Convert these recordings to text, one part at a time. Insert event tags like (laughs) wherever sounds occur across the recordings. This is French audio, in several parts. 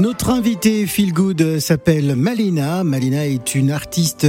Notre invité Feel Good s'appelle Malina. Malina est une artiste,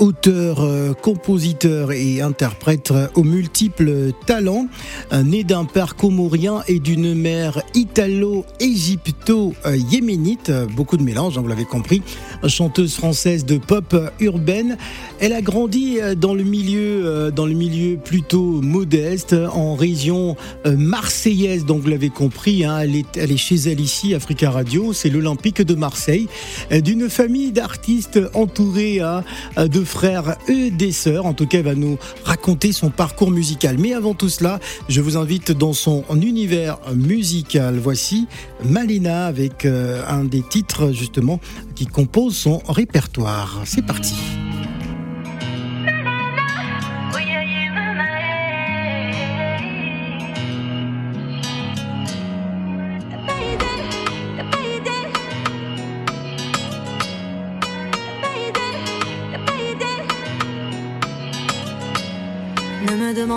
auteur, euh, compositeur et interprète aux multiples talents. Euh, Née d'un père comorien et d'une mère italo-égypto-yéménite, beaucoup de mélange, hein, vous l'avez compris. Chanteuse française de pop urbaine, elle a grandi euh, dans le milieu, dans le milieu plutôt modeste, en région marseillaise. Donc vous l'avez compris, hein, elle, est, elle est chez elle ici, Africa Radio c'est l'Olympique de Marseille, euh, d'une famille d'artistes entourée hein, de frères et des sœurs. En tout cas, elle va nous raconter son parcours musical. Mais avant tout cela, je vous invite dans son univers musical. Voici Malina avec euh, un des titres justement qui compose son répertoire. C'est parti.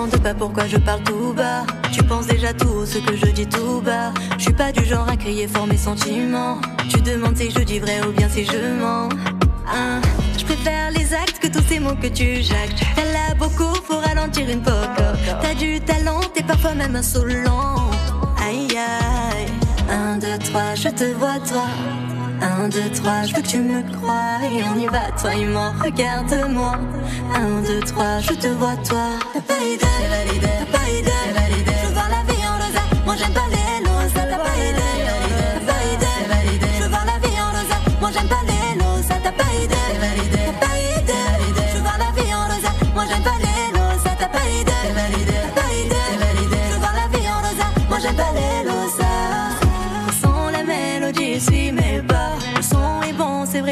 Ne me demande pas pourquoi je parle tout bas. Tu penses déjà tout ce que je dis tout bas. Je suis pas du genre à crier fort mes sentiments. Tu demandes si je dis vrai ou bien si je mens. Hein, je préfère les actes que tous ces mots que tu jactes. T'as là beaucoup, faut ralentir une poco. T'as du talent, t'es parfois même insolent. Aïe aïe, un, deux, trois, je te vois toi. Un, deux, trois, je veux que tu me crois Et on y va, toi et moi, regarde-moi. Un, deux, trois, je te vois toi. T'as pas idée, t'as pas idée. Je veux voir la vie en rosa, moi j'aime pas les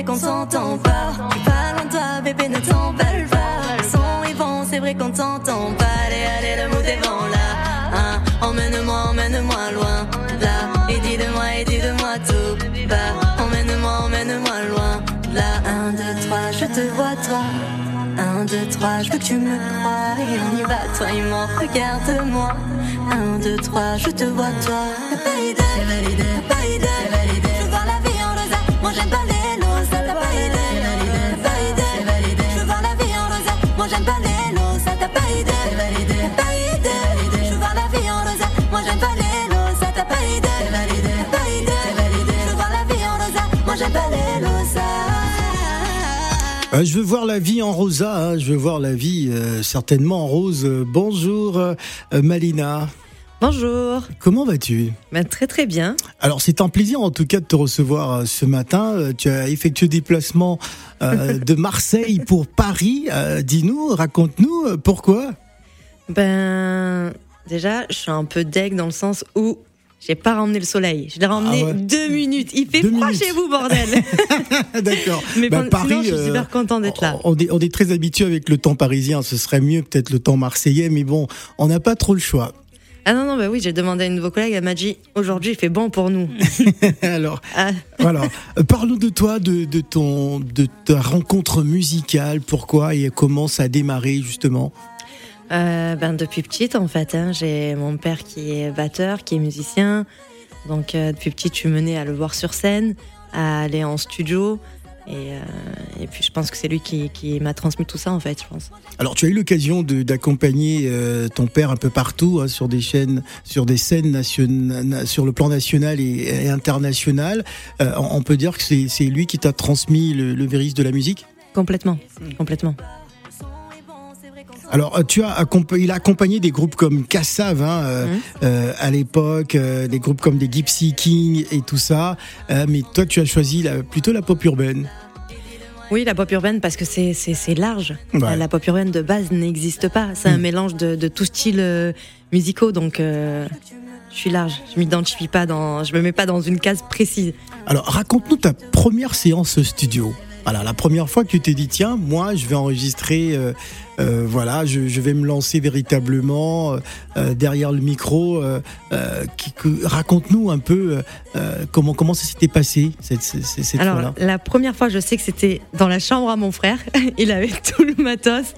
vrai qu'on s'entend pas. Pas toi, bébé, ne t'emballe pas. Son est bon, c'est vrai qu'on t'entend pas. Allez, allez, le mood est bon là. Hein. Emmène-moi, emmène-moi loin là. Et dis de moi, et dis de moi tout bas. Emmène-moi, emmène-moi loin là. Un, deux, trois, je te vois toi. Un, deux, trois, je veux que tu me crois. Et on y va, toi et moi, regarde-moi. Un, deux, trois, je te vois toi. Pas idée. Je voir la vie en moi j'aime pas j'aime pas les losas. T'as pas idée, t'as pas idée. Je veux voir la vie en rosa, moi j'aime pas les losas. T'as pas idée, t'as pas idée. Je veux voir la vie en rosa, moi j'aime pas les losas. Euh, je veux voir la vie en rosa, hein, je veux voir la vie euh, certainement en rose. Bonjour euh, Malina, Bonjour. comment vas-tu? Ben, très très bien. Alors c'est un plaisir en tout cas de te recevoir euh, ce matin. Euh, Tu as effectué des déplacements euh, (laughs) de Marseille pour Paris. Euh, Dis-nous, raconte-nous pourquoi? Ben déjà, je suis un peu deg dans le sens où j'ai pas ramené le soleil. Je l'ai ramené Ah ouais. deux minutes. Il fait Deux froid minutes. chez vous, bordel. (laughs) (laughs) D'accord. Mais Bah, bon, Paris, sinon, je suis super content d'être là. On est, on est très habitué avec le temps parisien. Ce serait mieux peut-être le temps marseillais, mais bon, on n'a pas trop le choix. Ah non non, ben oui, j'ai demandé à une de vos collègues. Elle m'a dit aujourd'hui, il fait bon pour nous. (laughs) Alors, Ah, voilà. Euh, Parle-nous de toi, de, de ton, de ta rencontre musicale. Pourquoi et comment ça a démarré justement euh, ben depuis petite en fait, hein, j'ai mon père qui est batteur, qui est musicien. Donc euh, depuis petite, je suis menée à le voir sur scène, à aller en studio. Et, euh, et puis je pense que c'est lui qui, qui m'a transmis tout ça en fait, je pense. Alors, tu as eu l'occasion d'accompagner euh, ton père un peu partout hein, sur des chaînes, sur des scènes nationales, sur le plan national et, et international. Euh, on peut dire que c'est lui qui t'a transmis le, le virus de la musique? Complètement, complètement. Alors, tu as il a accompagné des groupes comme Cassav hein, euh, euh, à l'époque, euh, des groupes comme des Gypsy King et tout ça. Mais toi, tu as choisi la- plutôt la pop urbaine. Oui, la pop urbaine, parce que c'est c'est- c'est large. Ouais. La pop urbaine de base n'existe pas. C'est un Mm. mélange de, de tout style euh, musicaux, donc euh, je suis large. Je m'identifie pas dans, je me mets pas dans une case précise. Alors, raconte-nous ta première séance studio. Voilà, la première fois que tu t'es dit, tiens, moi, je vais enregistrer, euh, euh, voilà, je, vais me lancer véritablement euh, euh, derrière le micro. euh, Raconte-nous un peu comment, comment ça s'était passé cette, cette, cette Alors, fois-là. la première fois, je sais que c'était dans la chambre à mon frère. (laughs) Il avait tout le matos.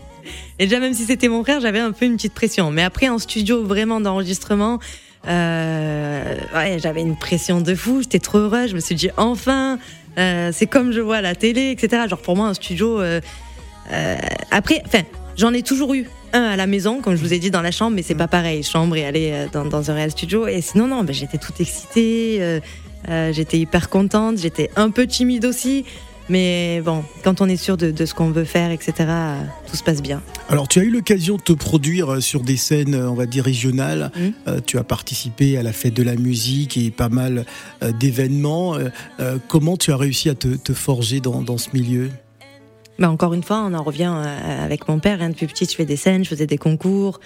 et déjà même si c'était mon frère, j'avais un peu une petite pression. Mais après en studio vraiment d'enregistrement, ouais, j'avais une pression de fou. J'étais trop heureuse. Je me suis dit enfin, euh, c'est comme je vois la télé, etc. Genre pour moi un studio. Euh, euh, après, enfin, j'en ai toujours eu un à la maison, comme je vous ai dit dans la chambre, mais c'est pas pareil, chambre et aller dans, un réel studio. Et sinon non, ben, j'étais toute excitée. j'étais hyper contente, j'étais un peu timide aussi. Mais bon, quand on est sûr de, de ce qu'on veut faire, etc., tout se passe bien. Alors, tu as eu l'occasion de te produire euh, sur des scènes, euh, on va dire, régionales. Mhm. Euh, tu as participé à la fête de la musique et pas mal euh, d'événements. Euh, comment tu as réussi à te, te forger dans, dans ce milieu? Bah, encore une fois, on en revient avec mon père. hein. Depuis petite, je fais des scènes, je faisais des concours,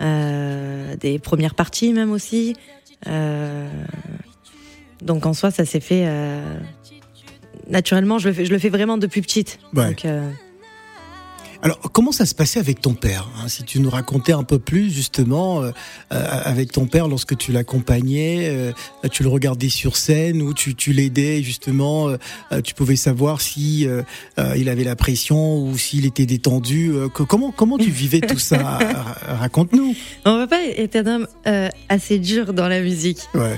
des premières parties même aussi. Donc en soi, ça s'est fait naturellement. Je le, fais, je le fais vraiment depuis petite. Ouais. Donc, euh, Alors, comment ça se passait avec ton père hein Si tu nous racontais un peu plus, justement, euh, euh, avec ton père, lorsque tu l'accompagnais, euh, tu le regardais sur scène ou tu, tu l'aidais, justement, tu pouvais savoir si il avait la pression ou s'il était détendu. que- comment, comment tu vivais tout ça? (laughs) Ra- Raconte-nous. mon papa était un homme assez dur dans la musique. Ouais.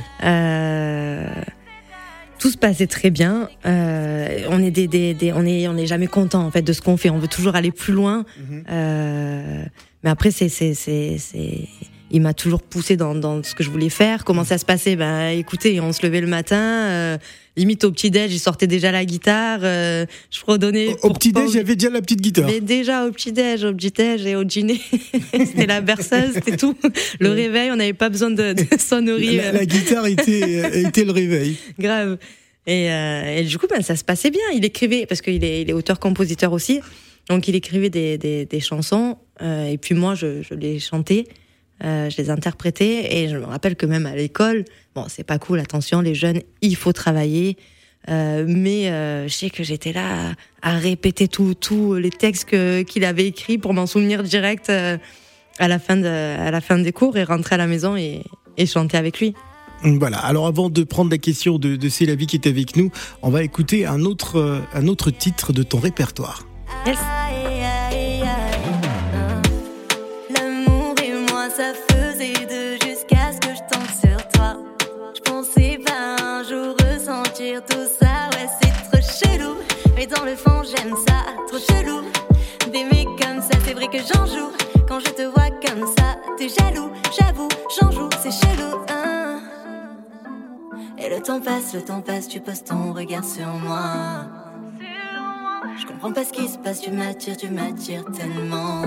Tout se passait très bien. Euh, on est des, des- des- on est on n'est jamais content en fait de ce qu'on fait. On veut toujours aller plus loin. Euh, mais après c'est c'est c'est c'est il m'a toujours poussé dans, dans ce que je voulais faire. Comment ça se passait? Ben écoutez, on se levait le matin, euh, limite au petit déj, il sortait déjà la guitare. euh, je fredonnais. Au, au petit déj, il y avait déjà la petite guitare. mais déjà au petit déj, au petit déj et au dîner, (laughs) c'était la berceuse, c'était tout. Le réveil, on n'avait pas besoin de, de sonnerie. La, euh, la guitare était, (laughs) était le réveil. grave. Et, euh, et du coup, ben, ça se passait bien. Il écrivait, parce qu'il est, il est auteur-compositeur aussi, donc il écrivait des, des, des chansons, et puis moi, je, je les chantais, euh, je les interprétais, et je me rappelle que même à l'école, bon, c'est pas cool, attention, les jeunes, il faut travailler, euh, mais euh, je sais que j'étais là à, à répéter tous les textes qu'il avait écrits pour m'en souvenir direct à, la fin de, à la fin des cours, et rentrer à la maison et, et chanter avec lui. Voilà. Alors, avant de prendre la question de, de C'est la vie qui est avec nous, on va écouter un autre, un autre titre de ton répertoire. Yes. Tout ça. Ouais, c'est trop chelou. Mais dans le fond, j'aime ça. Trop chelou. D'aimer comme ça, c'est vrai que j'en joue. Quand je te vois comme ça, t'es jaloux. J'avoue, j'en joue, c'est chelou. hein. Et le temps passe, le temps passe, tu poses ton regard sur moi. Je comprends pas ce qui se passe, tu m'attires, tu m'attires tellement.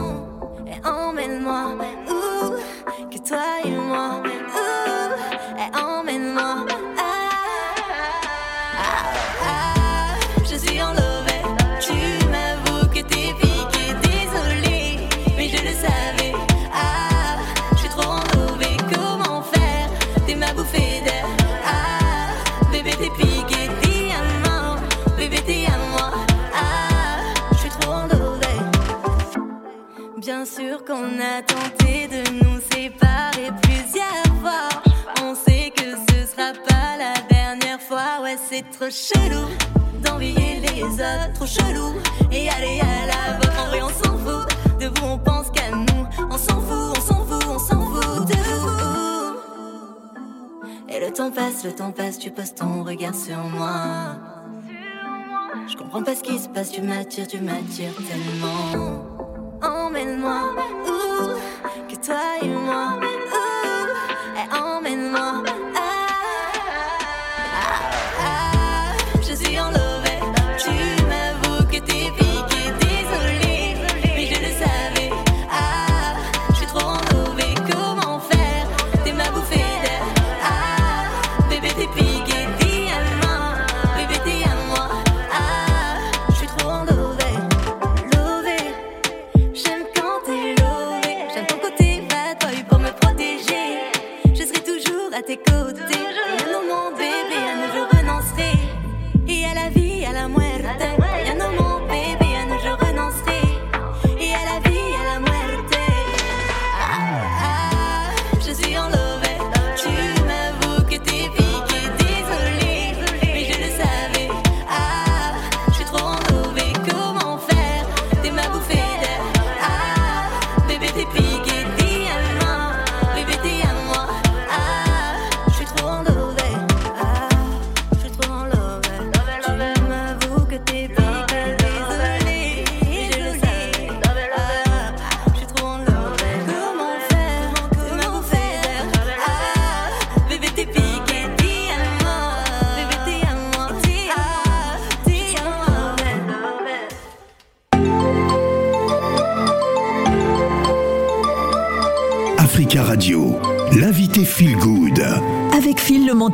Et emmène-moi, ouh, que toi et moi, ouh, et emmène-moi. Sûr qu'on a tenté de nous séparer plusieurs fois. On sait que ce sera pas la dernière fois. Ouais, c'est trop chelou d'envier les autres, trop chelou. Et aller à la vôtre, en on s'en fout. De vous, on pense qu'à nous. On s'en fout, on s'en fout, on s'en fout de vous. Et le temps passe, le temps passe, tu poses ton regard sur moi. Je comprends pas ce qui se passe, tu m'attires, tu m'attires tellement. Emmène-moi, ouh, que toi et moi, à tes côtés.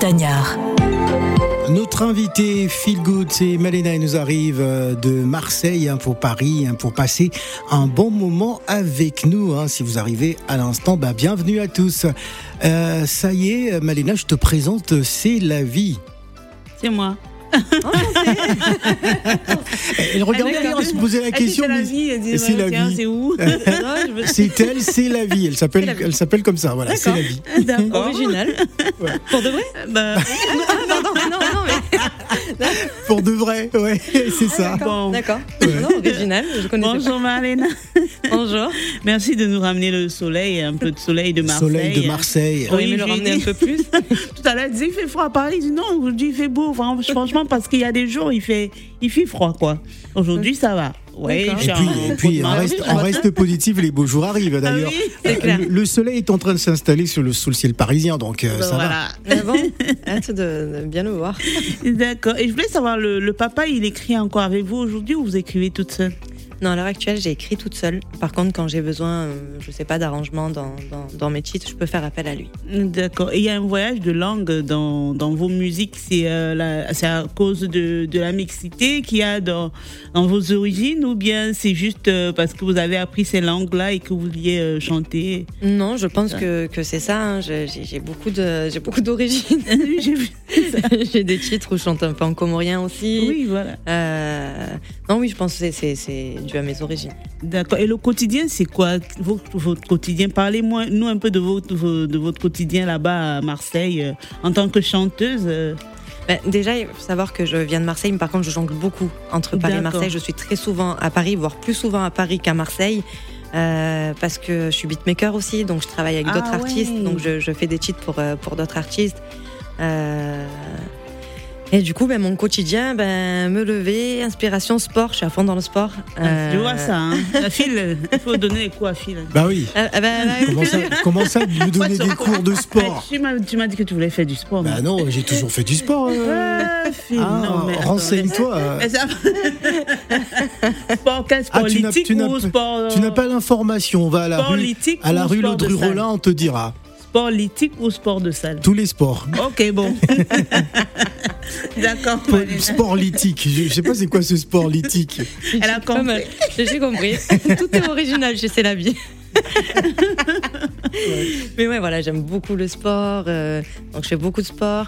Montagnard. Notre invité Feel Good, c'est Malena, elle nous arrive euh, de Marseille hein, pour Paris, hein, pour passer un bon moment avec nous. hein. Si vous arrivez à l'instant, bah, bienvenue à tous. Euh, ça y est, Malena, je te présente C'est la vie. C'est moi. (laughs) Elle regardait Elle elle se posait la Elle dit, question. C'est la vie. Elle dit, c'est la tiens, vie. C'est où (laughs) Non, C'est elle, c'est la vie. Elle s'appelle, elle s'appelle comme ça. Voilà, c'est la vie. D'accord. Original. Pour de vrai Bah, (laughs) non, non, mais. (laughs) Pour de vrai, ouais, c'est ça. bon. D'accord. Non, original, je connaissais Bonjour Marlène. Bonjour. Merci de nous ramener le soleil, un peu de soleil de Marseille. Soleil de Marseille. Oui, aimez le ramener un dit- peu plus (laughs) Tout à l'heure, disait il fait froid à Paris. Je dis non, aujourd'hui il fait beau. Fran- Franchement, parce qu'il y a des jours, il fait, il fait froid, quoi. Aujourd'hui, ça va. Je Et suis puis, et puis en- on, reste, on reste positif, les beaux jours arrivent d'ailleurs. Ah oui, clair. Le, le soleil est en train de s'installer sur le, sous le ciel parisien, donc euh, ça va. voilà. Ah bon (laughs) Hâte de, de bien le voir. D'accord. Et je voulais savoir, le, le papa, il écrit encore avec vous aujourd'hui ou vous écrivez toute seule? Non, à l'heure actuelle, j'ai écrit toute seule. Par contre, quand j'ai besoin, euh, je sais pas, d'arrangement dans, dans, dans mes titres, je peux faire appel à lui. D'accord. Et il y a un voyage de langue dans, dans vos musiques. C'est euh, la- c'est à cause de, de la mixité qu'il y a dans, dans vos origines ou bien c'est juste euh, parce que vous avez appris ces langues-là et que vous vouliez euh, chanter? Non, je pense que, que c'est ça. hein. J'ai beaucoup de- j'ai beaucoup d'origines. (laughs) (laughs) J'ai des titres où je chante un peu en comorien aussi. Oui, voilà. Euh, non, oui, je pense que c'est dû à mes origines. D'accord. Et le quotidien, c'est quoi? Votre, votre quotidien? Parlez-moi, nous un peu de votre, de votre quotidien là-bas à Marseille euh, en tant que chanteuse. euh. Ben, déjà, il faut savoir que je viens de Marseille, mais par contre, je jongle beaucoup entre Paris et. Marseille. Je suis très souvent à Paris, voire plus souvent à Paris qu'à Marseille. euh, parce que je suis beatmaker aussi, donc je travaille avec Ah d'autres ouais. artistes, donc je, je fais des titres pour, pour d'autres artistes. Euh, et du coup, ben, mon quotidien, ben, me lever, inspiration, sport, je suis à fond dans le sport. Ah, Je Euh, vois ça. Hein. (laughs) La file, il faut donner quoi à file Bah oui. euh, euh, ben, ben, Comment ça, comment ça de me donner des cours de sport Tu m'as tu m'as dit que tu voulais faire du sport. Bah non, j'ai toujours fait du sport. euh. Ah, Ah, renseigne-toi. (laughs) Sport, quel sport Ah, tu n'as- lithique tu n'as ou sport euh, Tu n'as pas l'information. On va à la sport rue, à la rue sport de Laudru salle Rollin, on te dira. Sport lithique ou sport de salle? Tous les sports. Ok, bon. (laughs) D'accord. Sport lithique. Je, je sais pas c'est quoi ce sport lithique. Elle a compris. J'ai compris. (laughs) Tout est original chez C'est la vie. Mais ouais, voilà, j'aime beaucoup le sport. euh, donc je fais beaucoup de sport.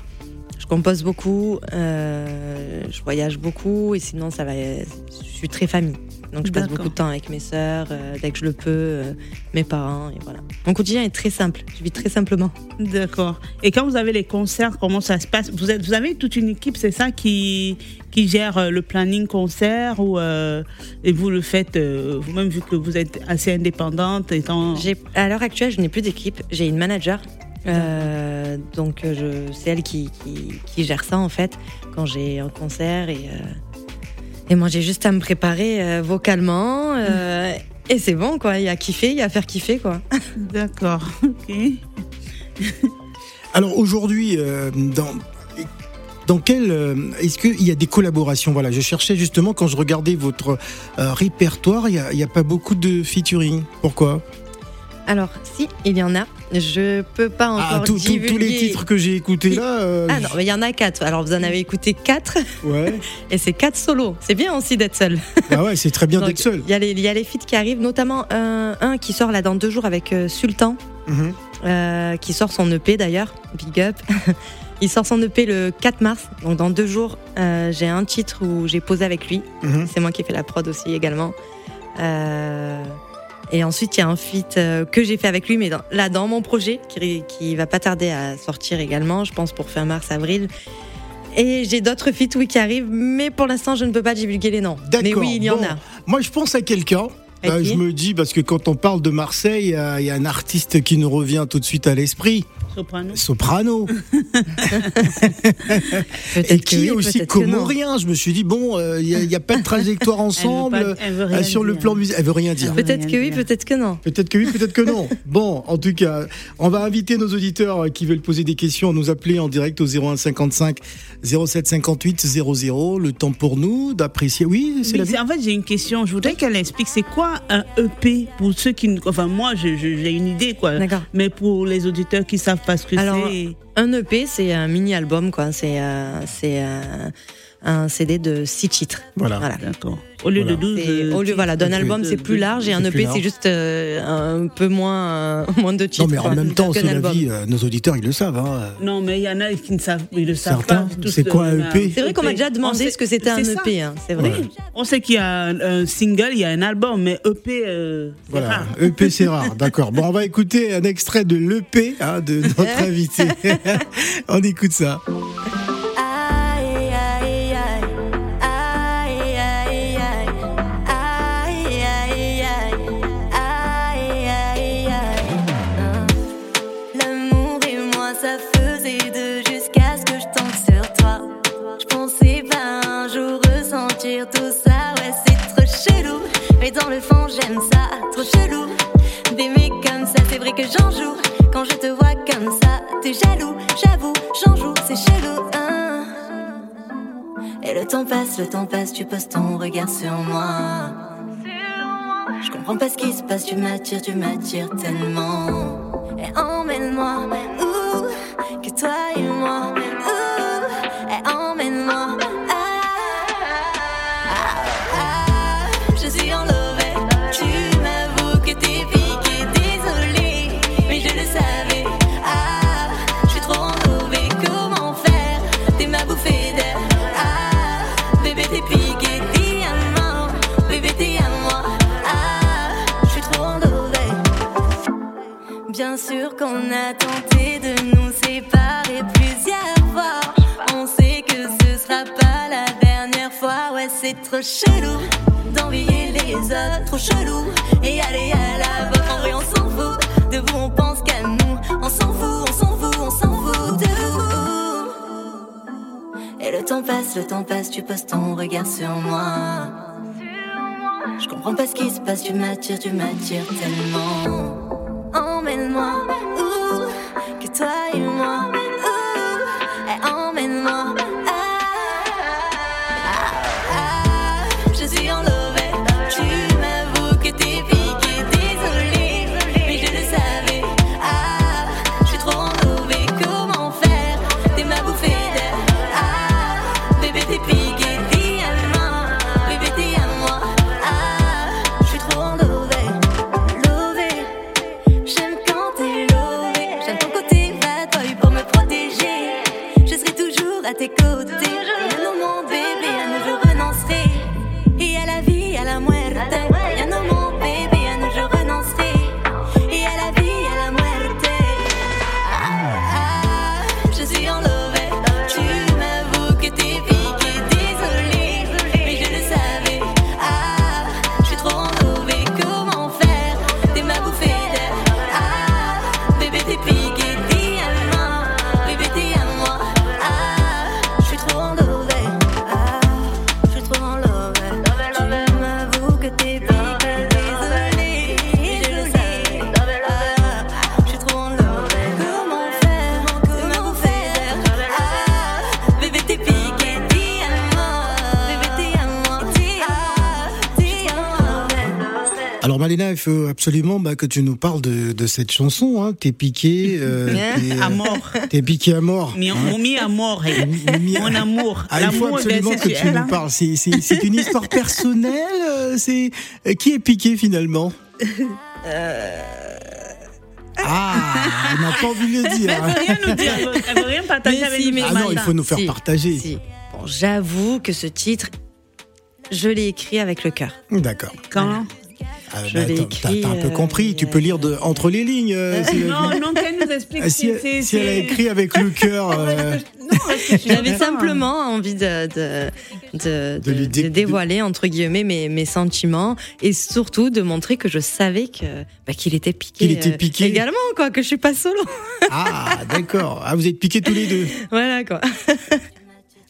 Je compose beaucoup. euh, je voyage beaucoup. Et sinon, ça va. Je suis très famille. Donc je passe beaucoup de temps avec mes sœurs, euh, dès que je le peux, euh, mes parents. Et voilà. Mon quotidien est très simple. Je vis très simplement. D'accord. Et quand vous avez les concerts, comment ça se passe? Vous, êtes, vous avez toute une équipe, c'est ça, qui, qui gère euh, le planning concert ou, euh, et vous le faites vous-même vu que vous êtes assez indépendante étant... À l'heure actuelle, je n'ai plus d'équipe. J'ai une manager. Euh, donc, c'est elle qui, qui, qui gère ça en fait quand j'ai un concert et, euh, et moi j'ai juste à me préparer euh, vocalement euh, et c'est bon quoi. Il y a à kiffer, il y a à faire kiffer quoi. (laughs) D'accord. Ok. Alors aujourd'hui, euh, dans dans quel euh, est-ce qu'il y a des collaborations? Voilà, je cherchais justement quand je regardais votre euh, répertoire, il n'y a, il y a pas beaucoup de featuring. Pourquoi? Alors, si il y en a, je peux pas encore Ah, tous- tous- divulguer. tous les titres que j'ai écoutés là. euh, Ah non, mais il y en a quatre. Alors vous en avez écouté quatre Ouais. (laughs) et c'est quatre solos. C'est bien aussi d'être seul. (laughs) Ah ouais, c'est très bien d'être seul. Il y a les, feats qui arrivent, notamment un, un qui sort là dans deux jours avec euh, Sultan. Mhm. euh, qui sort son EP d'ailleurs, Big Up. (laughs) Il sort son EP le 4 mars, donc dans deux jours, j'ai un titre où j'ai posé avec lui. Mhm. C'est moi qui ai fait la prod aussi également. Euh, et ensuite, il y a un feat euh, que j'ai fait avec lui, mais dans- là, dans mon projet, qui, qui va pas tarder à sortir également, je pense pour fin mars-avril. Et j'ai d'autres feats, oui, qui arrivent, mais pour l'instant, je ne peux pas divulguer les noms. D'accord, Mais oui, il y en a. Moi, je pense à quelqu'un. Qui je me dis, parce que quand on parle de Marseille, euh, il y a un artiste qui nous revient tout de suite à l'esprit. Soprano. soprano. (laughs) Et qui oui, est aussi comorien? Je me suis dit, bon, euh, il n'y a, pas de trajectoire ensemble pas- (laughs) elle veut euh, rien sur le dire. plan musical. Elle veut rien dire. Peut-être que oui, peut-être que non. Peut-être que oui, peut-être que non. (laughs) Bon, en tout cas, on va inviter nos auditeurs qui veulent poser des questions à nous appeler en direct au 01 55 07 58 00. Le temps pour nous d'apprécier. Oui, c'est la vie. en fait, j'ai une question. Je voudrais qu'elle explique c'est quoi un EP pour ceux qui. ne- Enfin, moi, j'ai une idée, quoi. D'accord. Mais pour les auditeurs qui savent pas ce que c'est. Un EP, c'est un mini-album, quoi. C'est euh, c'est euh, un CD de six titres. Voilà. Voilà. D'accord. Au lieu Voilà. de 12. C'est- euh, au lieu voilà d'un de- album c'est plus large et un EP c'est juste euh, un peu moins euh, moins de titres. Non, mais en quoi, même temps, qu'un c'est la album. vie. euh, nos auditeurs, ils le savent. Hein. Non, mais il y en a qui ne savent, ils le savent Certains, pas. c'est quoi un EP? C'est vrai qu'on m'a déjà On demandé sait- ce que c'était un. EP, hein, c'est vrai. Ouais. On sait qu'il y a un, un single, il y a un album, mais EP, euh, c'est Voilà, rare. EP c'est rare, d'accord. Bon, on va écouter un extrait de l'EP hein, de notre (laughs) invité. (laughs) on écoute ça. J'aime ça. Trop chelou. D'aimer comme ça, c'est vrai que j'en joue. Quand je te vois comme ça, t'es jaloux. J'avoue, j'en joue, c'est chelou. hein. Et le temps passe, le temps passe, tu poses ton regard sur moi. Je comprends pas ce qui se passe, tu m'attires, tu m'attires tellement. Et emmène-moi, où que toi et moi, chelou d'envier les autres, trop chelou. Et aller à la vôtre, en vrai, on s'en fout. De vous, on pense qu'à nous. On s'en fout, on s'en fout, on s'en fout de vous. Et le temps passe, le temps passe, tu poses ton regard sur moi. Je comprends pas ce qui se passe, tu m'attires, tu m'attires tellement. Emmène-moi, Alors Malena, il faut absolument bah, que tu nous parles de, de cette chanson. Hein. T'es piqué, euh, t'es, À euh, mort. t'es piqué à mort. Mi- Mon mi amour, hey. Mi- mon amour. Ah, il faut ben, absolument que tu elle, nous hein. parles. C'est, c'est, c'est une histoire personnelle. euh, C'est qui est piqué finalement (laughs) Ah, on n'a pas envie de le dire. Mais elle hein. veut rien nous dire, elle veut- elle veut rien partager Mais avec si, nous. mais Ah non, il faut nous faire Si, partager. si. Bon, j'avoue que ce titre, je l'ai écrit avec le cœur. D'accord. Quand? Ah, Je bah, l'ai t'as- écrit, t'as un peu euh, compris. Tu peux lire de, entre les lignes. euh, la Non, non, qu'elle nous explique. Ah, si, elle a écrit avec le cœur. (laughs) euh, J'avais simplement envie de, de, de, De lui de- dé- de dévoiler, entre guillemets, mes, mes sentiments et surtout de montrer que je savais que bah, qu'il était piqué. Qu'il était euh, piqué. également, quoi, que je suis pas solo. Ah, d'accord. Ah, vous êtes piqués tous les deux. (laughs) voilà, quoi. (laughs)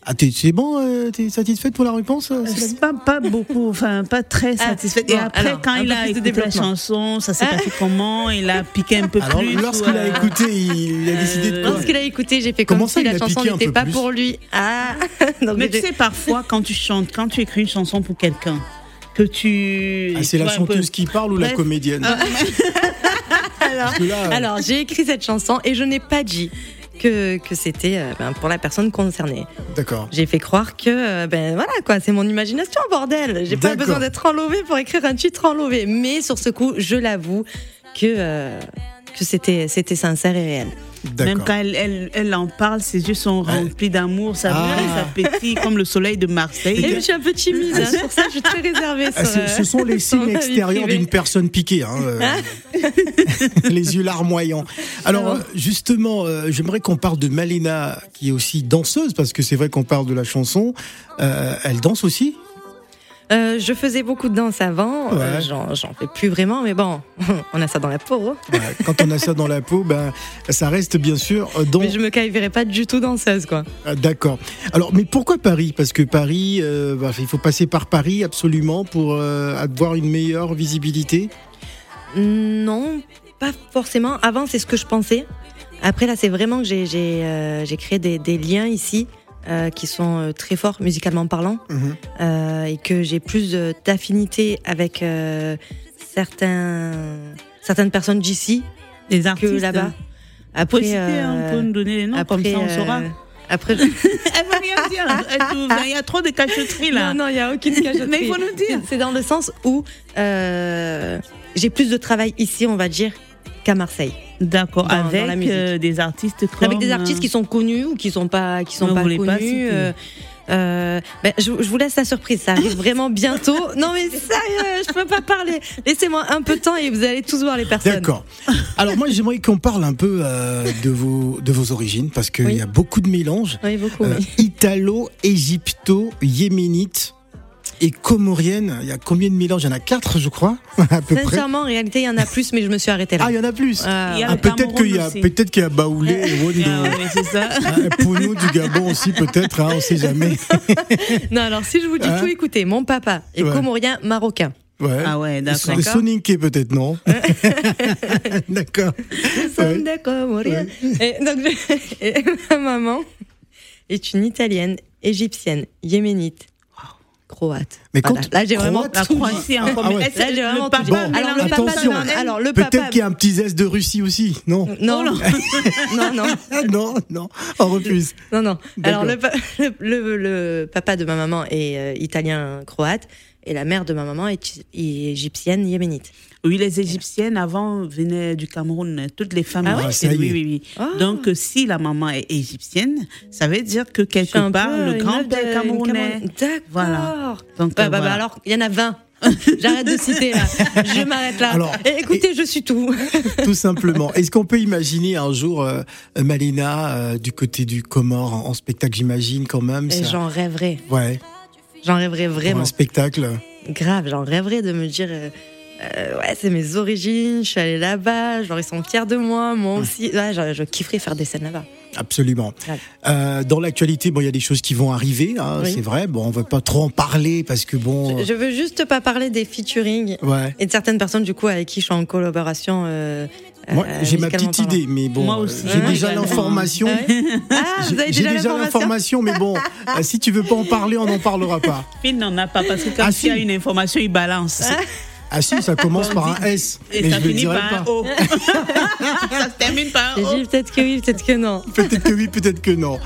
Ah, t'es- c'est bon euh, T'es satisfaite pour la réponse euh, C'est pas, pas beaucoup, enfin pas très Ah, satisfaite. Et après, alors, quand il a écouté la chanson, ça s'est Ah. passé comment Il a piqué un peu Alors, plus. lorsqu'il a euh, écouté, il, il a décidé de euh, Lorsqu'il a écouté, j'ai fait Comment comme ça, si la chanson n'était pas plus pour lui. Ah (laughs) Donc, Mais tu sais, parfois, quand tu chantes, quand tu écris une chanson pour quelqu'un, que tu. Ah, c'est la peu- chanteuse qui parle ou la comédienne alors, là, euh, alors, j'ai écrit cette chanson et je n'ai pas dit que, que c'était euh, ben, pour la personne concernée. D'accord. J'ai fait croire que, euh, ben voilà quoi, c'est mon imagination, bordel. J'ai pas besoin d'être enlevé pour écrire un titre enlevé. Mais sur ce coup, je l'avoue que, euh, que c'était, c'était sincère et réel. Même quand elle, elle, elle en parle, ses yeux sont remplis d'amour, ça Ah. brille, ça pétille comme le soleil de Et Marseille. je suis un peu timide, hein, c'est pour ça que je suis très réservée. Ah, sur, ce, euh, ce sont les (laughs) sur signes extérieurs d'une personne piquée, hein, euh, (laughs) les yeux larmoyants. Alors Alors euh, justement, euh, j'aimerais qu'on parle de Malena, qui est aussi danseuse, parce que c'est vrai qu'on parle de la chanson. Euh, elle danse aussi? Euh, je faisais beaucoup de danse avant, Ouais. euh, j'en, fais plus vraiment, mais bon, (laughs) on a ça dans la peau. hein. Ouais, Quand on a ça dans la peau, ben ça reste bien sûr euh, dans. Mais je me qualifierais pas du tout danseuse, quoi. Ah, D'accord. Alors, mais pourquoi Paris? Parce que Paris, euh, bah, il faut passer par Paris absolument pour avoir une meilleure visibilité? Non, pas forcément. Avant, c'est ce que je pensais. Après, là, c'est vraiment que j'ai, créé des, des liens ici euh, qui sont euh, très forts musicalement parlant Mhm. euh, et que j'ai plus d'affinité avec euh, certains, certaines personnes d'ici que artistes. là-bas. Après, Après, citer, on peut nous donner les noms, comme ça on euh, saura. Après, (laughs) Elle va rien dire. Te- Il y a trop de cachotterie là. Non, non, il n'y a aucune cachotterie. (laughs) Mais il faut nous dire. C'est dans le sens où euh, j'ai plus de travail ici, on va dire, qu'à Marseille. D'accord, dans avec euh, des artistes comme. Avec des artistes qui sont connus ou qui sont pas, qui sont Non, pas connus. pas euh, euh, ben, je, je vous laisse la surprise, ça arrive vraiment bientôt. (laughs) Non mais sérieux, je peux pas parler. Laissez-moi un peu de temps et vous allez tous voir les personnes. D'accord. Alors moi, j'aimerais qu'on parle un peu euh, de vos de vos origines parce qu'il Oui. y a beaucoup de mélanges. Oui, beaucoup. Euh, oui. Italo, égypto, yéménite et comorienne. Il y a combien de mélanges Il y en a quatre, je crois, (laughs) à peu près. Sincèrement, en réalité, il y en a plus, mais je me suis arrêtée là. Ah, il y en a plus. Ah, a Ah, peut-être qu'il y a peut-être qu'il y a Baoulé, Wondo. Ah ouais, c'est ça. hein, Pounou du Gabon aussi peut-être, hein, on sait jamais. (laughs) Non, alors si je vous dis Hein tout, écoutez, mon papa est Ouais. comorien marocain. Ouais. Ah ouais, d'accord. Le Soninké peut-être non? (laughs) D'accord. Des Comoriens. Et donc, je- et ma maman est une italienne, égyptienne, yéménite, croate. Mais Voilà. quand- là j'ai vraiment La dit. Croatie en Ah ouais. Là le vraiment papa. Bon, alors le papa, alors le Peut-être qu'il y a un petit zeste de Russie aussi, non non, non, (laughs) non, Ah, (laughs) Non, non, on refuse. non, non. Alors le, (laughs) le, le- le papa de ma maman est euh, italien croate et la mère de ma maman est, est égyptienne yéménite. Oui, les Égyptiennes avant venaient du Cameroun. Toutes les femmes. Ah ça y oui, oui, oui. Ah. Donc, euh, si la maman est égyptienne, ça veut dire que quelque part, le grand-père camerounais. Cameroun- D'accord. Voilà. Donc, Bah, euh, bah, bah, alors, il y en a 20. (laughs) J'arrête de citer là. Je m'arrête là. Alors, Et écoutez, je suis tout. (laughs) Tout simplement. Est-ce qu'on peut imaginer un jour euh, Malina euh, du côté du Comore en, en spectacle, j'imagine quand même. Ça- j'en rêverais. Ouais, J'en rêverais pour vraiment. un spectacle. Grave, j'en rêverais de me dire. euh, euh, ouais, c'est mes origines, je suis allée là-bas, genre ils sont fiers de moi, moi aussi. Ouais, je, je kifferais faire des scènes là-bas. Absolument. Ouais. Euh, dans l'actualité, bon, il y a des choses qui vont arriver, hein, Oui. c'est vrai. Bon, on va pas trop en parler parce que bon. Je, je veux juste pas parler des featuring Ouais. et de certaines personnes du coup avec qui je suis en collaboration. euh, Moi, j'ai ma petite parlant. idée, mais bon, Moi aussi. j'ai déjà l'information. Ah (laughs) J'ai déjà déjà l'information mais bon, (laughs) si tu veux pas en parler, on n'en parlera pas. Phil n'en a pas parce que quand Ah, il y si. a une information, il balance. (laughs) Ah si, ça commence par un S, Et mais ça je le finit dirai par un. O. (laughs) ça se termine par un O. peut-être que oui, peut-être que non. Peut-être que oui, peut-être que non.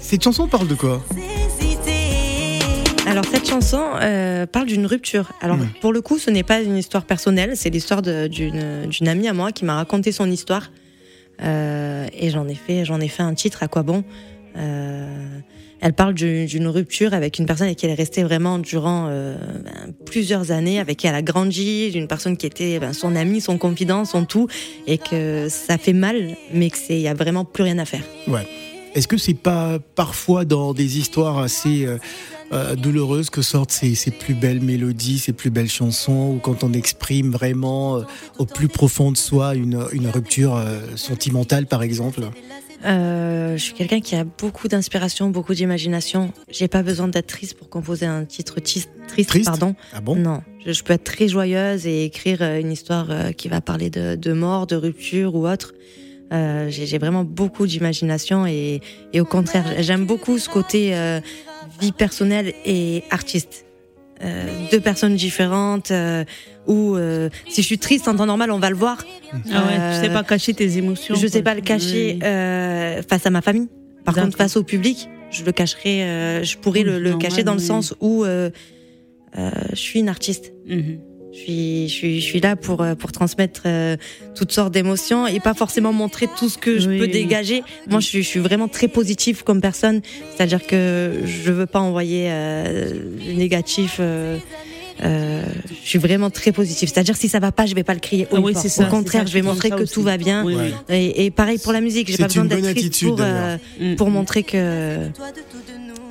Cette chanson parle de quoi Alors cette chanson euh, parle d'une rupture. Alors Mm. pour le coup, ce n'est pas une histoire personnelle, c'est l'histoire d'une amie à moi qui m'a raconté son histoire. Euh, et j'en ai fait j'en ai fait un titre. À quoi bon? Euh, Elle parle du- d'une rupture avec une personne avec qui elle est restée vraiment durant euh, ben, plusieurs années, avec qui elle a grandi, d'une personne qui était ben, son amie, son confident, son tout, et que ça fait mal, mais que c'est il y a vraiment plus rien à faire. Ouais. Est-ce que c'est pas parfois dans des histoires assez euh, douloureuses que sortent ces, plus belles mélodies, ces plus belles chansons, ou quand on exprime vraiment au plus profond de soi une, rupture sentimentale, par exemple? Euh, je suis quelqu'un qui a beaucoup d'inspiration, beaucoup d'imagination. J'ai pas besoin d'être triste pour composer un titre triste, Triste pardon. Ah bon? Non, je, je peux être très joyeuse et écrire euh, une histoire euh, qui va parler de, de mort, de rupture ou autre. Euh, J'ai j'ai vraiment beaucoup d'imagination et, et au contraire, j'aime beaucoup ce côté euh, vie personnelle et artiste. Euh, deux personnes différentes euh, où euh, si je suis triste en temps normal, on va le voir. Ah ouais, tu sais pas cacher tes émotions. Je sais pas le cacher euh, face à ma famille. Par contre, face au public, je le cacherai. euh, je pourrais le, le Normal, cacher dans le sens où euh, euh, je suis une artiste. Mhm. Je suis, je suis, je suis là pour euh, pour transmettre euh, toutes sortes d'émotions et pas forcément montrer tout ce que je Oui. peux dégager. Moi, je suis, je suis vraiment très positive comme personne. C'est-à-dire que je veux pas envoyer euh, négatif. euh, euh, je suis vraiment très positive. C'est-à-dire si ça va pas, je vais pas le crier Ah oui, ça, Au contraire, ça, je vais montrer que tout va bien. Oui. Et, et pareil pour la musique, j'ai pas besoin d'être triste pour, euh, Mm. pour montrer que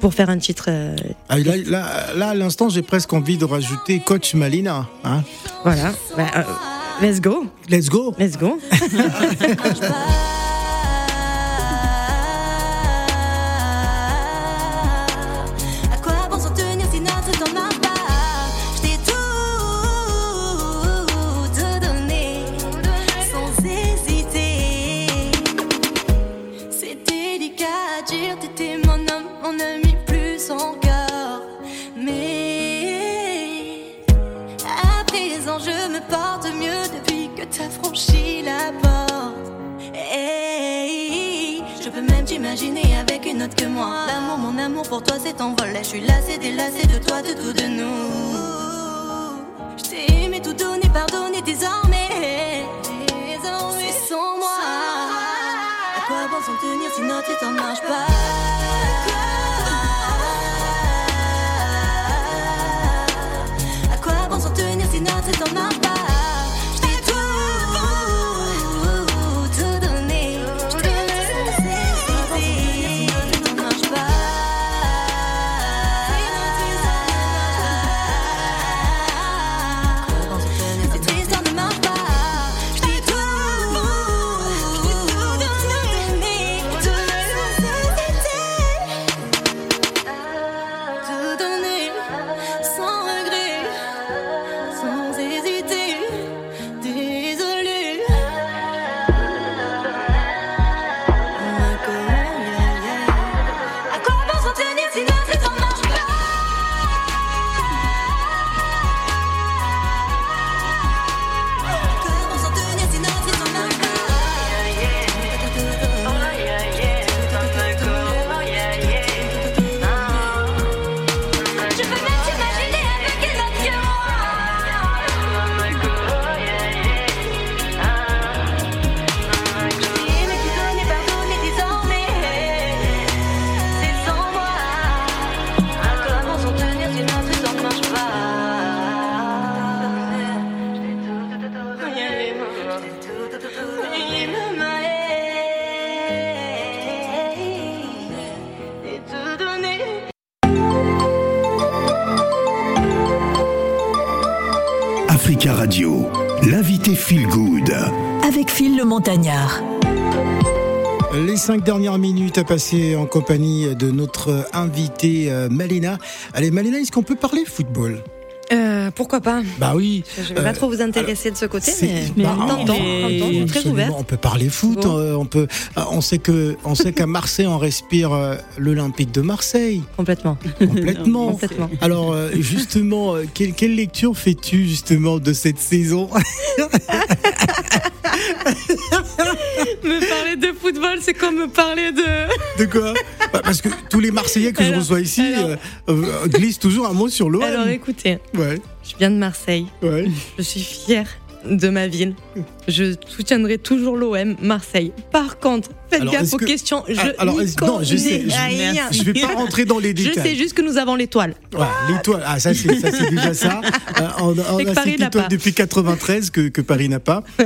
pour faire un titre. euh, Ah, là, là, là, à l'instant, j'ai presque envie de rajouter Coach Malina. Hein voilà. Bah, euh, let's go, Let's go let's go. (laughs) (laughs) me porte mieux depuis que t'as franchi la porte Hey, je peux même t'imaginer avec une autre que moi. L'amour, mon amour pour toi s'est envolé. Je suis lassée, délassée de toi, de tout de nous. Je t'ai aimé, tout donné, pardonné désormais. Désormais, c'est sans moi. À quoi bon s'en tenir si notre temps ne marche pas? À quoi bon Les cinq dernières minutes à passer en compagnie de notre invitée euh, Malena. Allez, Malena, est-ce qu'on peut parler football? Euh, pourquoi pas? Bah oui. Je vais Euh, pas trop vous intéresser de ce côté, mais, bah, tentons, mais- tentons, très ouverte. On peut parler foot. Bon. euh, on peut. euh, On sait que, on sait qu'à Marseille, on respire euh, l'Olympique de Marseille Complètement, complètement. (laughs) complètement. Alors euh, justement, euh, quelle, quelle lecture fais-tu justement de cette saison? (laughs) (laughs) me parler de football, c'est comme me parler de. De quoi Bah, Parce que tous les Marseillais que je reçois ici alors. euh, euh, glissent toujours un mot sur l'OM. Alors écoutez, Ouais, je viens de Marseille. ouais. Je suis fière de ma ville. Je soutiendrai toujours l'OM, Marseille. Par contre, Faites Alors, gaffe aux que- questions. Je Ah, alors, non, je sais, je- rien. Je vais pas rentrer dans les Je détails. sais juste que nous avons l'étoile. L'étoile. Ah, ça, c'est, ça, c'est déjà ça. (laughs) Euh, on on a Paris cette étoile depuis 93 que, que Paris n'a pas. (laughs)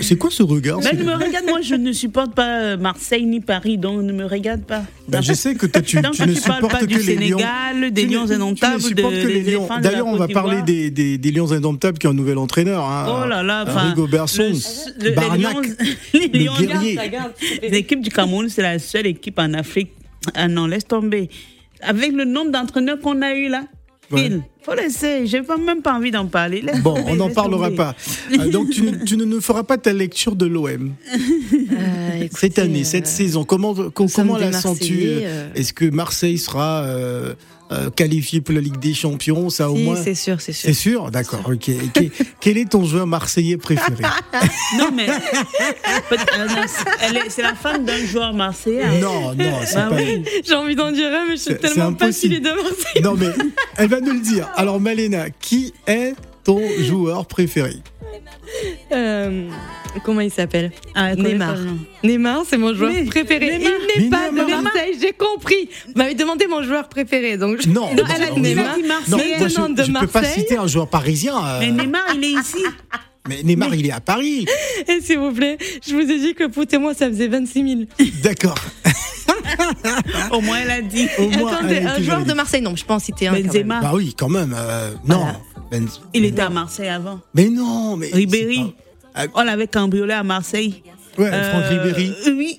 C'est quoi ce regard Ben, ne me regarde, moi je ne supporte pas euh, Marseille ni Paris, donc ne me regarde pas. Ben, Je sais que toi, tu, Donc tu ne tu supportes pas que du les lions. Sénégal, des Tu ne- lions tu ne indomptables, supportes que les lions. D'ailleurs, on va parler d'Ivoire. des, des, des lions indomptables qui ont un nouvel entraîneur. hein. Oh là là, Euh, enfin, Rigo Berson, le- le- les Barnac, lions, (laughs) les le lions- guerrier. L'équipe du Cameroun, c'est la seule équipe en Afrique. Ah non, laisse tomber. Avec le nombre d'entraîneurs qu'on a eu là, Ouais. Phil, faut laisser. J'ai pas, même pas envie d'en parler. Laisse Bon, on n'en parlera tomber. pas. Euh, donc, tu ne, tu ne nous feras pas ta lecture de l'OM Euh, (laughs) cette année, euh, cette saison. Comment, comment euh, euh. Est-ce que Marseille sera euh, euh, qualifié pour la Ligue des Champions Ça, au si, moins. c'est sûr, c'est sûr. C'est sûr, d'accord. ok. Quel est ton joueur marseillais préféré (laughs) Non, mais c'est- la femme d'un joueur marseillais. hein. Non, non, c'est Bah pas. oui. J'ai envie d'en dire un, mais je c'est tellement pas est de Marseille. Non, mais elle va nous le dire. Alors, Malena, qui est ton joueur préféré Euh, comment il s'appelle Ah, Neymar. Neymar, c'est mon joueur Mais- préféré. Neymar. Il n'est pas Neymar. de Marseille, j'ai compris. Vous m'avez demandé mon joueur préféré, donc je... Non, non, Neymar. Non, moi, je, de je peux pas citer un joueur parisien. euh, Mais Neymar, il est ici. (laughs) mais Neymar, il est à Paris. Et s'il vous plaît, je vous ai dit que et moi, ça faisait 26 000. D'accord. (laughs) Au moins, elle a dit. Au moins, Attendez, un joueur de Marseille, non, je peux en citer un. quand même. Benzema. Bah oui, quand même. euh, non. Voilà. Il était à Marseille avant. Mais non, mais. Ribéry. pas- On l'avait cambriolé à Marseille. Ouais, Franck Euh, Ribéry. Oui.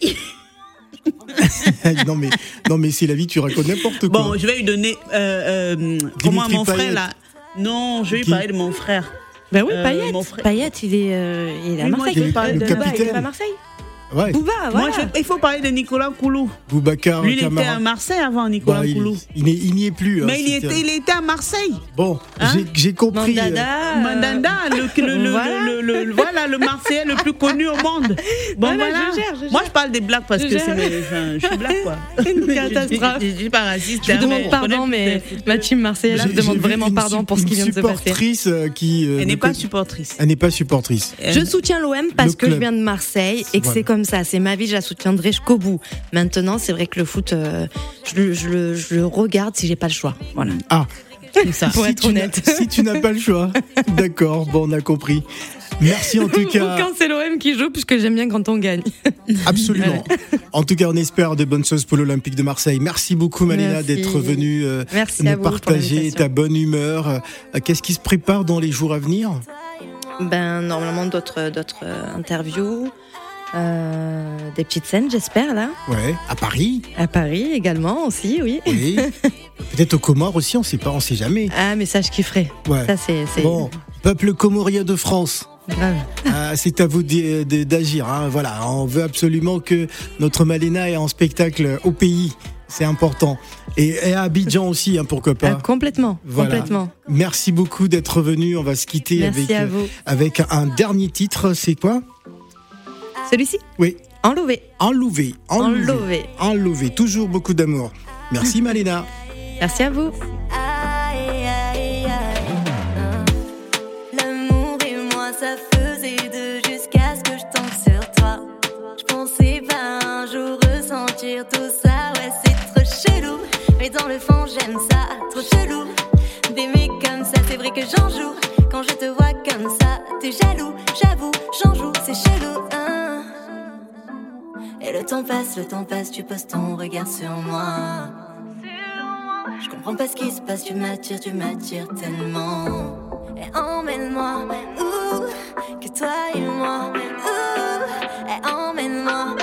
(laughs) non, mais, non, mais c'est la vie, tu racontes n'importe quoi. Bon, je vais lui donner. Euh, euh, comment mon frère là Non, je vais lui parler de mon frère. Ben oui, Euh, Payet. mon frère- Payet, il est, euh, il est à Oui, moi, Marseille. Le de il est à Marseille. Ouais, Bouba, voilà. Moi, je- il faut parler de Nicolas Koulou. Boubacar Lui, il était à Marseille avant, Nicolas Bah, il, Koulou. il n'y est plus. hein, Mais il, était, il était à Marseille. Bon, Hein j'ai- compris. euh, Mandanda. euh, Mandanda, le, le, le, voilà. le, le- le- voilà, le Marseillais le plus connu au monde. Bon, Voilà, voilà. je gère, je Moi, je parle des blagues parce Je que c'est enfin, je suis blague, quoi. (laughs) Une catastrophe. Je, suis pas raciste. Je vous hein, mais demande pardon, mais ma team marseillaise, je vous demande vraiment pardon pour ce qui vient de se passer. Supportrice euh, qui. Elle n'est ne pas supportrice. Elle n'est pas supportrice. Je soutiens l'OM parce que je viens de Marseille et que c'est comme ça. C'est ma vie, je la soutiendrai jusqu'au bout. Maintenant, c'est vrai que le foot, euh, je, le- je le, je le regarde si j'ai pas le choix. Voilà. Ah, ça. Pour si être tu n'as- honnête. (laughs) Si tu n'as pas le choix. D'accord, bon, on a compris. Merci en tout Ou cas. quand c'est l'OM qui joue, puisque j'aime bien quand on gagne. (laughs) Absolument. En tout cas, on espère de bonnes choses pour l'Olympique de Marseille. Merci beaucoup, Malina, d'être venue euh, Merci nous partager ta bonne humeur. Euh, Qu'est-ce qui se prépare dans les jours à venir? Ben, normalement, d'autres, d'autres euh, interviews, euh, des petites scènes, j'espère, là. Ouais, à Paris. À Paris également aussi, oui. Oui. (laughs) Peut-être aux Comores aussi, on sait pas, on sait jamais. Ah, mais ça, je kifferais. Ouais. Ça, c'est, Bon, peuple comorien de France. grave. Ah, c'est à vous d'agir. hein. Voilà, on veut absolument que notre Malena est en spectacle au pays. C'est important. Et, et à Abidjan aussi, hein, pourquoi Ah, pas. complètement, Voilà. complètement. Merci beaucoup d'être venu. On va se quitter Merci avec un dernier titre. C'est quoi? Celui-ci Oui, Enlevé. Enlouvé. Enlouvé. Enlevé. Enlouvé. Toujours beaucoup d'amour. Merci (laughs) Malena. Merci à vous. Aïe, aïe, aïe. L'amour et moi, ça faisait deux jusqu'à ce que je tombe sur toi. Je pensais pas un jour ressentir tout ça. Ouais, c'est trop chelou. Mais dans le fond, j'aime ça. Trop chelou. D'aimer comme ça, c'est vrai que j'en joue. Quand je te vois Le temps passe, le temps passe, tu poses ton regard sur moi. Je comprends pas ce qui se passe, tu m'attires, tu m'attires tellement. Et emmène-moi, où que toi et moi, où, et emmène-moi.